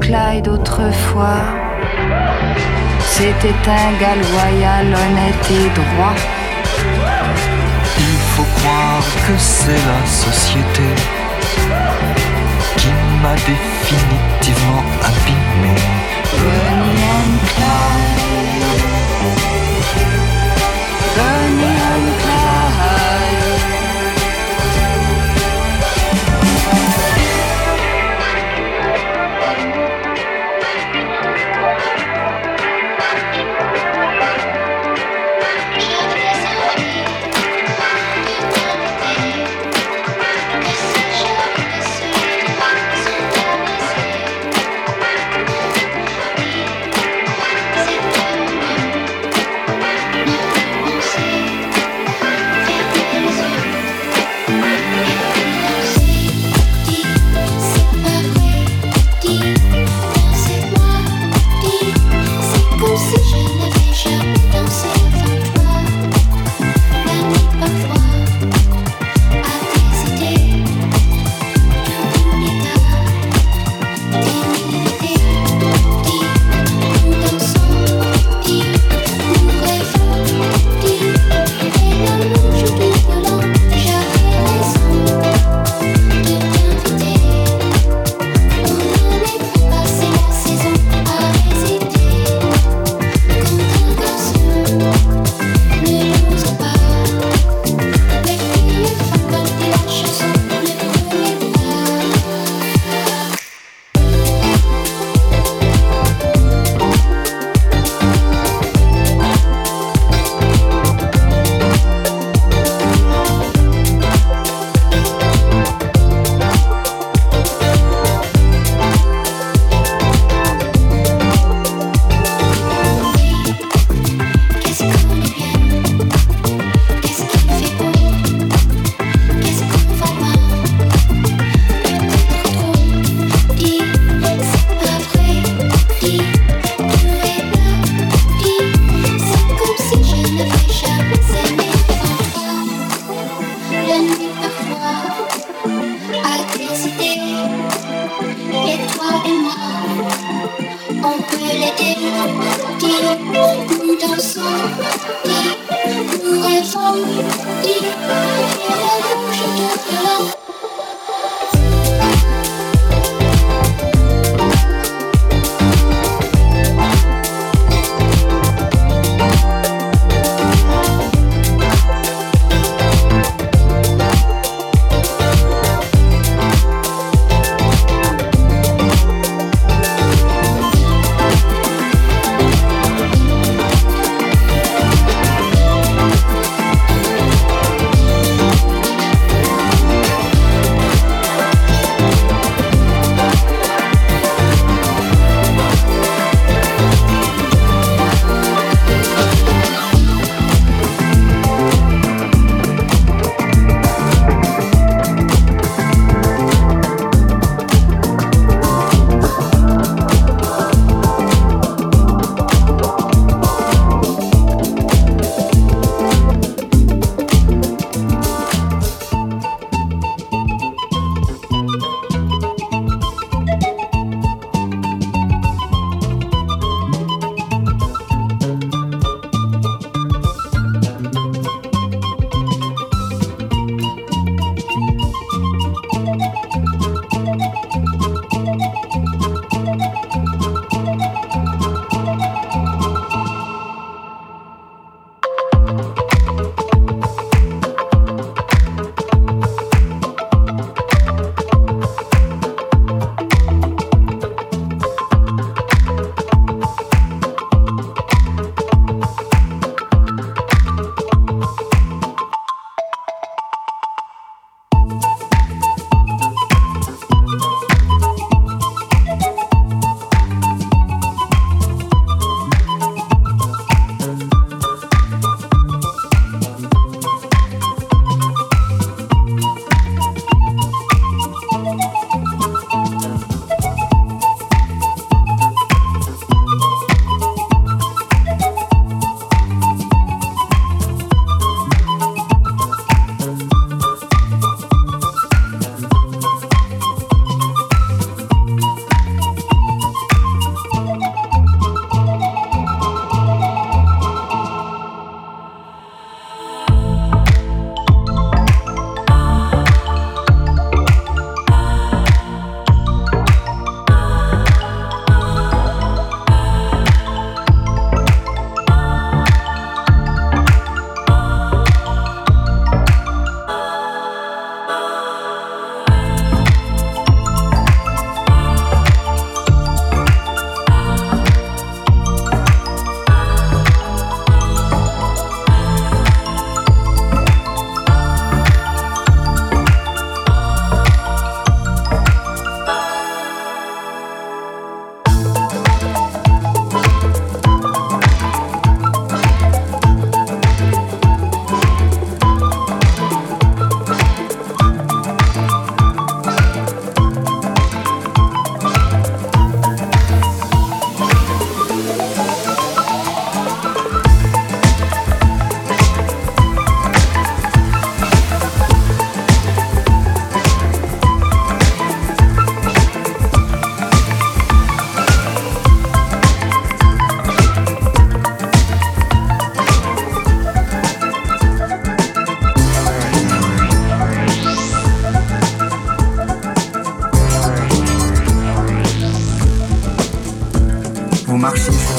Clyde autrefois. C'était un gars loyal, honnête et droit. Il faut croire que c'est la société qui m'a définitivement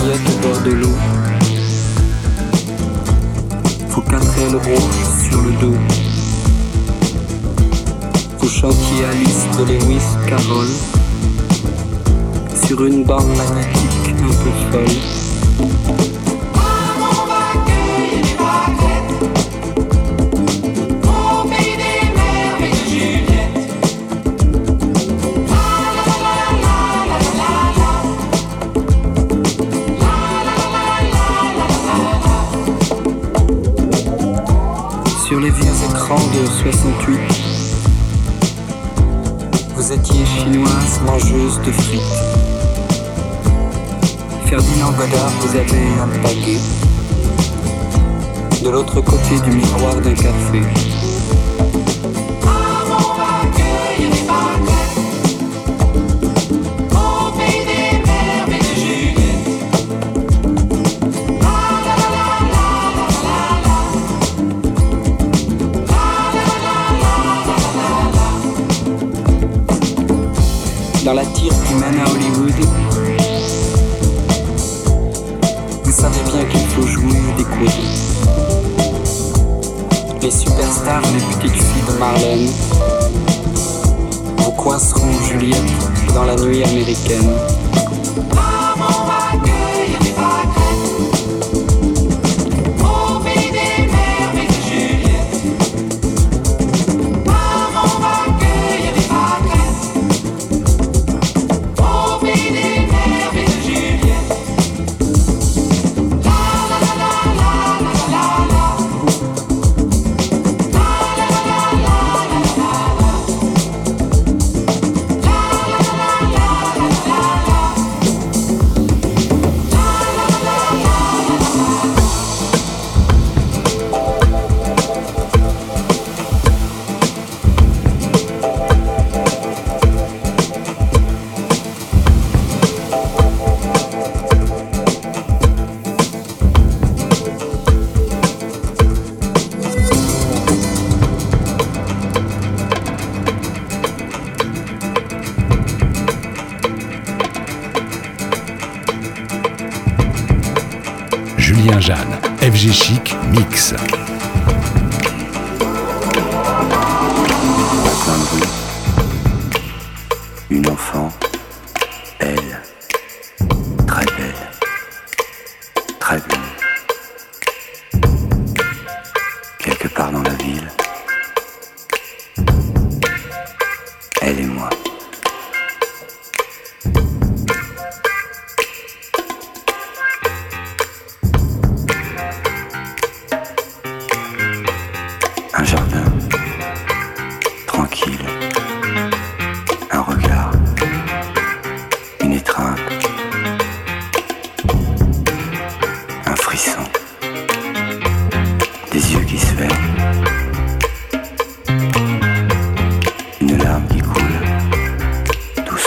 serviette au bord de l'eau. Faut quatre ailes rouges sur le dos. Faut choquer Alice de Lewis Carroll. Sur une barre magnétique un peu folle. vous avez un paquet de l'autre côté du miroir d'un café.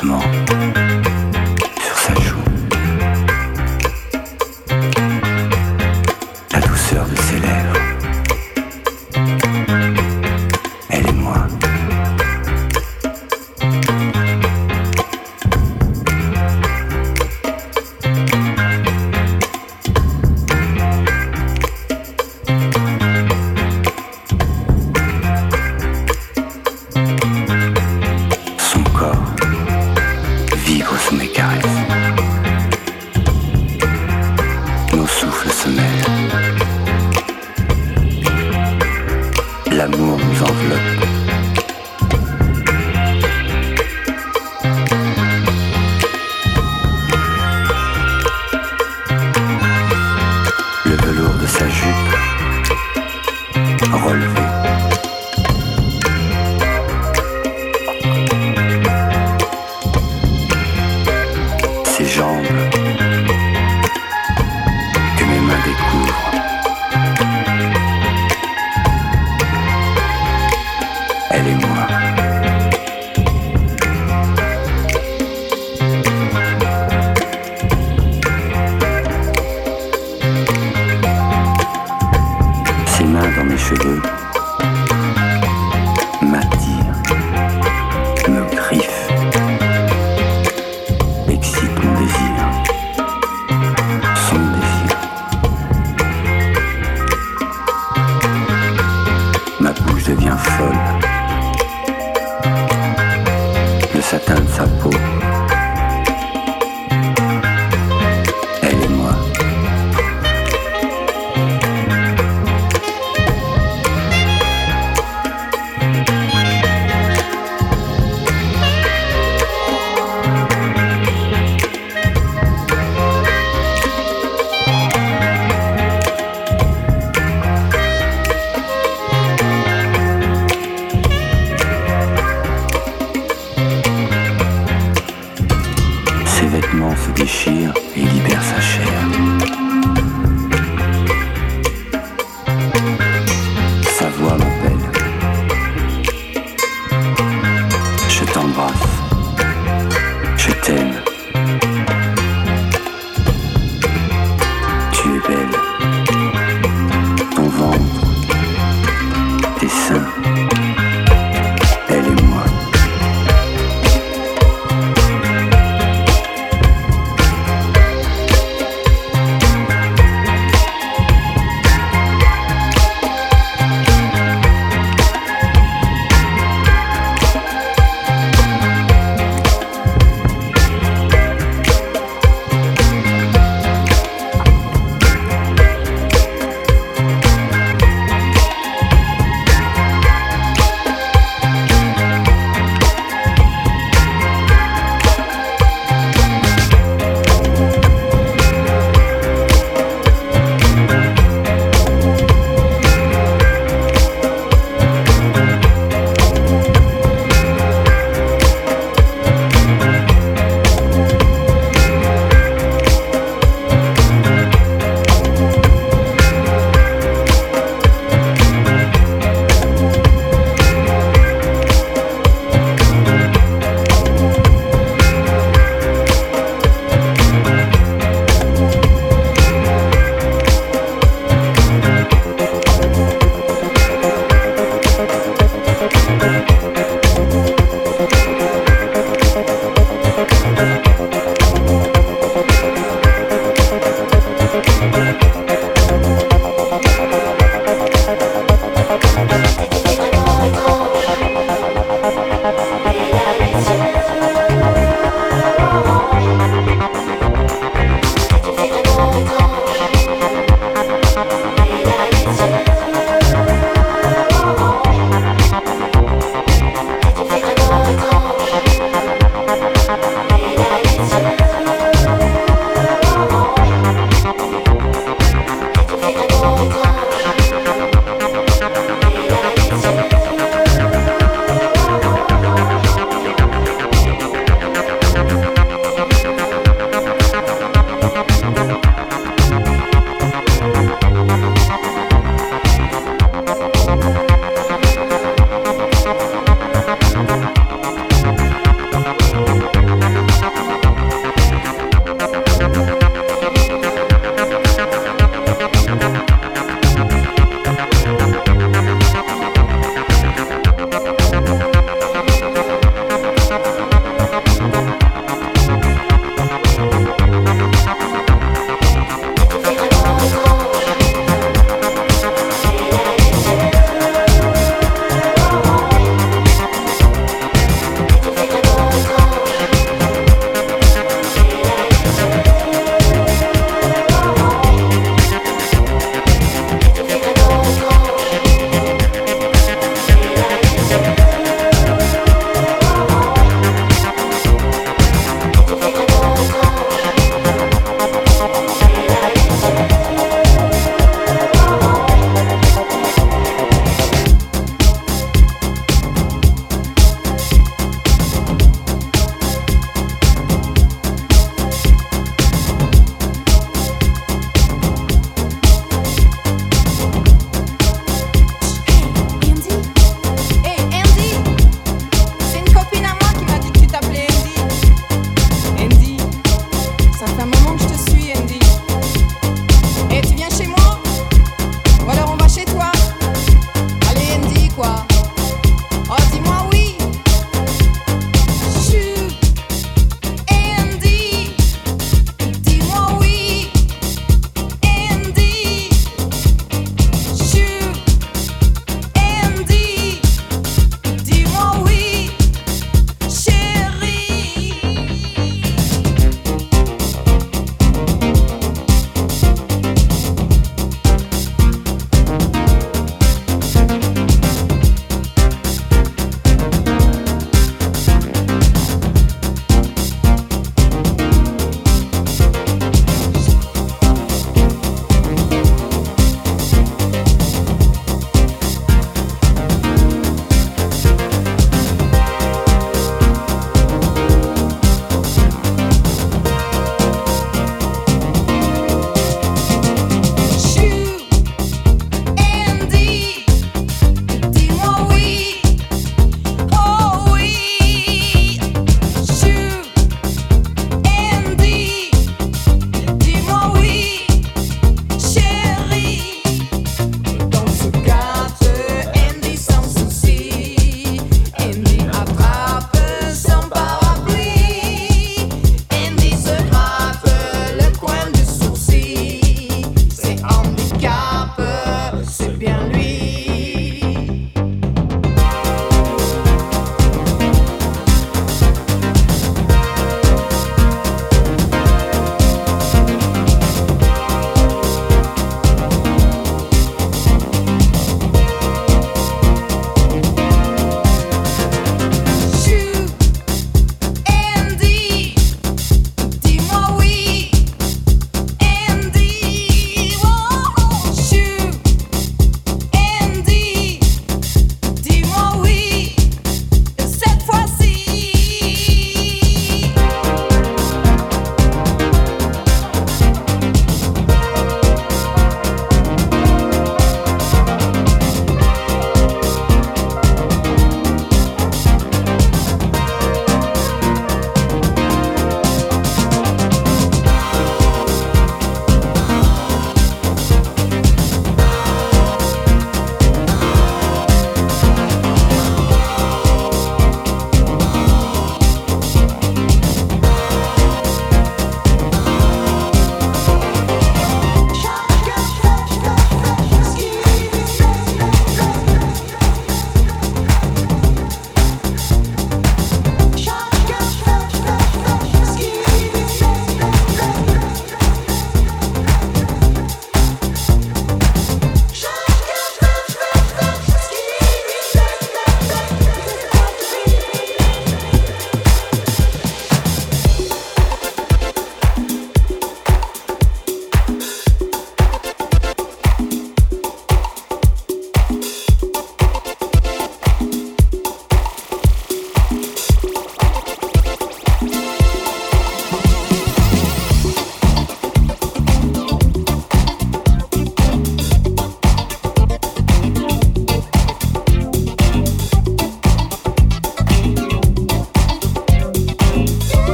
doucement.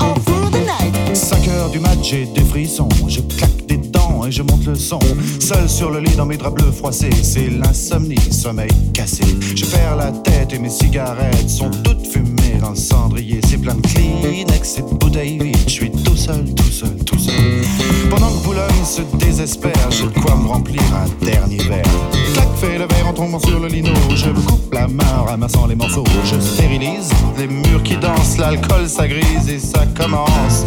All through the night. 5 heures du mat, j'ai des frissons. Je claque des dents et je monte le son. Seul sur le lit dans mes draps bleus froissés, c'est l'insomnie, sommeil cigarettes sont toutes fumées dans le cendrier. C'est plein de Kleenex et de bouteilles vides. Je suis tout seul, tout seul, tout seul. Pendant que Boulogne se désespère, j'ai de quoi me remplir un dernier verre. Clac, fait le verre en tombant sur le lino. Je me coupe la main en ramassant les morceaux. Je stérilise les murs qui dansent, l'alcool ça grise et ça commence.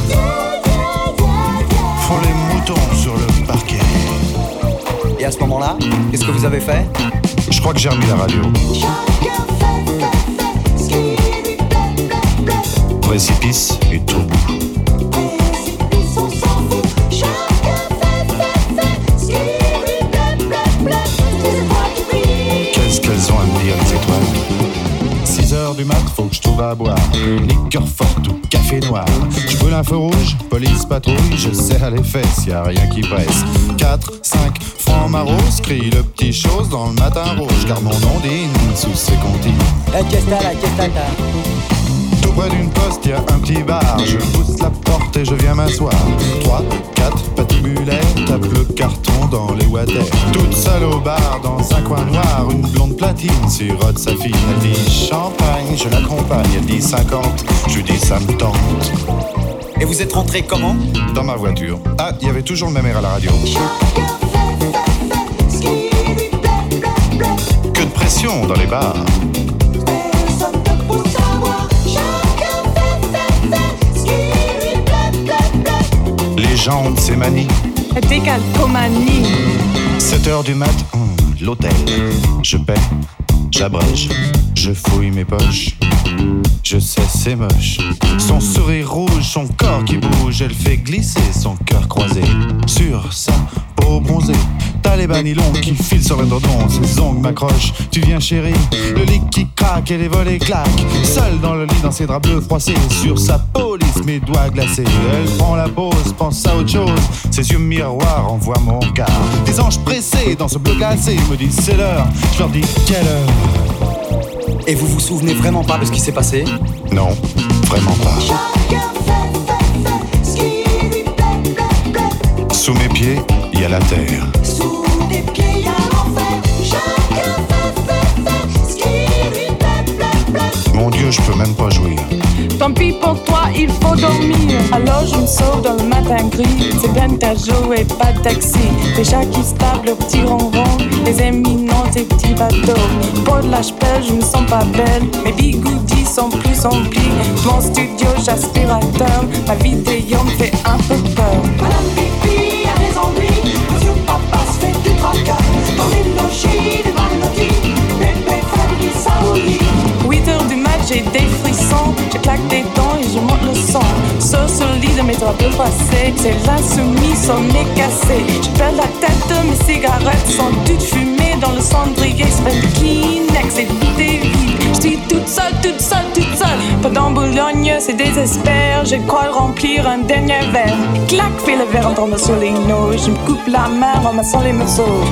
Font les moutons sur le parquet. Et à ce moment-là, qu'est-ce que vous avez fait? Je crois que j'ai remis la radio. Feu rouge, police patrouille, je serre les fesses, y a rien qui presse. 4, 5, francs maros, crie le petit chose dans le matin rouge, car mon nom dîne sous ses comptines. La fiesta, la fiesta, Tout près d'une poste, y a un petit bar. Je pousse la porte et je viens m'asseoir. 3, 4, patibulaire, tape le carton dans les water. Toute seule au bar, dans un coin noir, une blonde platine sirote sa fille. Elle dit champagne, je l'accompagne. Elle dit 50, je dis ça me tente. Et vous êtes rentré comment Dans ma voiture. Ah, il y avait toujours le même air à la radio. Que de pression dans les bars. Les gens ont de ces manies. Décalcomanie. 7 heures du mat, hum, l'hôtel. Je paie, j'abrège, je fouille mes poches. Je sais, c'est moche. Son sourire rouge, son corps qui bouge, elle fait glisser son cœur croisé sur sa peau bronzée. T'as les banilons qui filent sur l'indredon, ses ongles m'accrochent. Tu viens, chérie, le lit qui craque et les volets claquent. Seule dans le lit, dans ses draps bleus froissés, sur sa police, mes doigts glacés. Elle prend la pause, pense à autre chose. Ses yeux miroirs envoient mon regard. Des anges pressés dans ce bleu glacé me disent c'est l'heure. Je leur dis quelle heure? Et vous vous souvenez vraiment pas de ce qui s'est passé Non, vraiment pas. Sous mes pieds, il y a la terre. Mon Je peux même pas jouir. Tant pis pour toi, il faut dormir. Alors je me sauve dans le matin gris. C'est bien ta et pas de taxi. Des chats qui se tapent le petit ronron. Des éminents, des petits bateaux. Pour de la je me sens pas belle. Mes bigoudis sont plus emplis. Mon studio, j'aspirateur. Ma vidéo me fait un peu peur. Madame Pipi a des ennuis, Monsieur Papa se fait du tracas. Dans les logis, des manotis, bébé famille. J'ai des frissons. Je claque des dents et je monte le. Sauf sur le lit de mes draps bleus froissés. C'est l'insoumis, son nez cassé. Je perds la tête, mes cigarettes sont toutes fumées dans le cendrier. Kleenex et vides. Je suis toute seule, toute seule, toute seule. Pendant Boulogne, c'est désespère. Je crois remplir un dernier verre. Clac, fait le verre en tombant sur les. Je me coupe la main en ramassant les morceaux.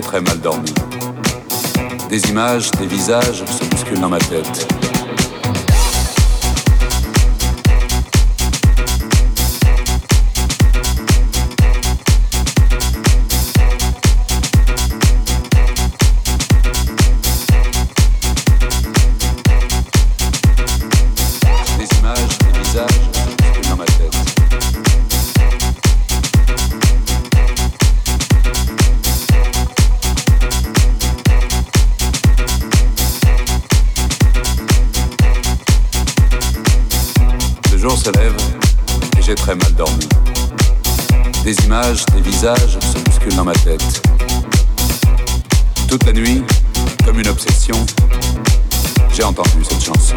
Très mal dormi. Des images, des visages se bousculent dans ma tête. Visages se bousculent dans ma tête. Toute la nuit, comme une obsession, j'ai entendu cette chanson.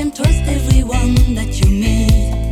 Can trust everyone that you meet.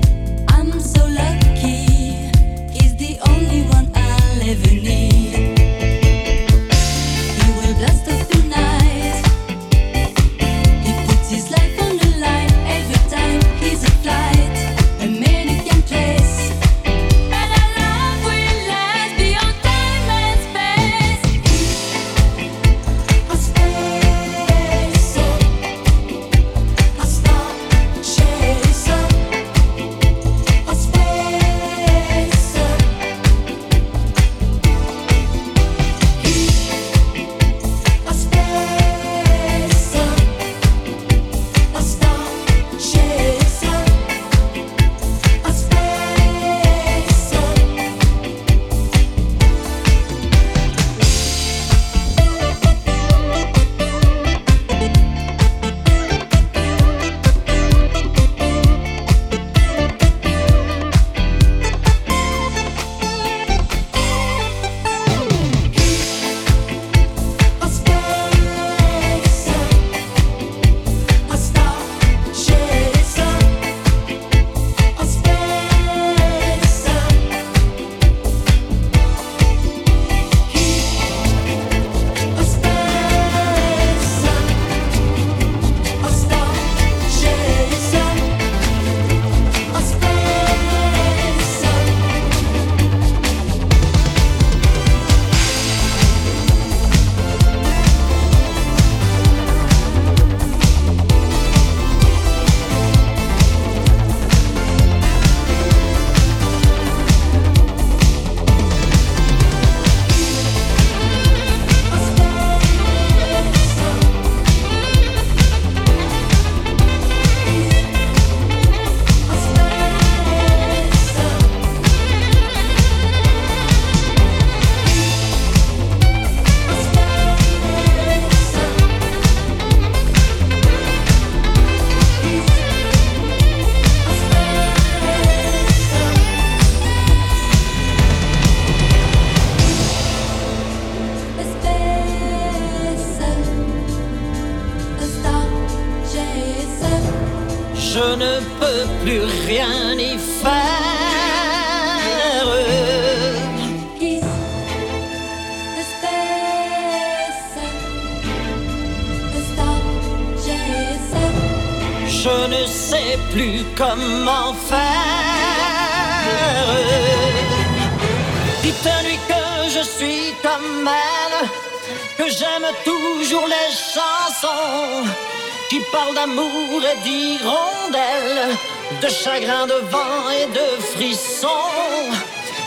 D'amour et d'hirondelles, de chagrin, de vent et de frissons.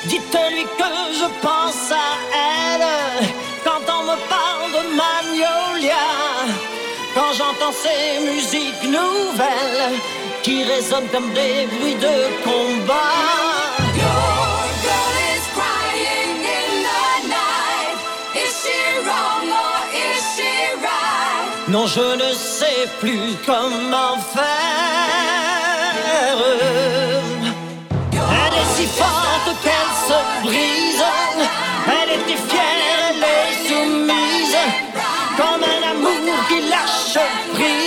Dites-lui que je pense à elle quand on me parle de Magnolia. Quand j'entends ces musiques nouvelles qui résonnent comme des bruits de combat. Non, je ne sais plus comment faire. Elle est si forte qu'elle se brise. Elle était fière, elle est soumise. Comme un amour qui lâche prise,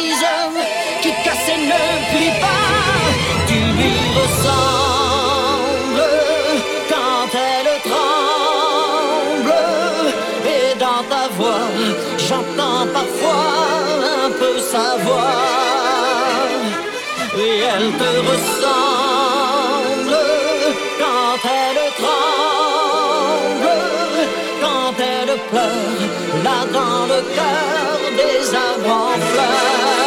elle te ressemble quand elle tremble, quand elle pleure, là dans le cœur des arbres en fleurs.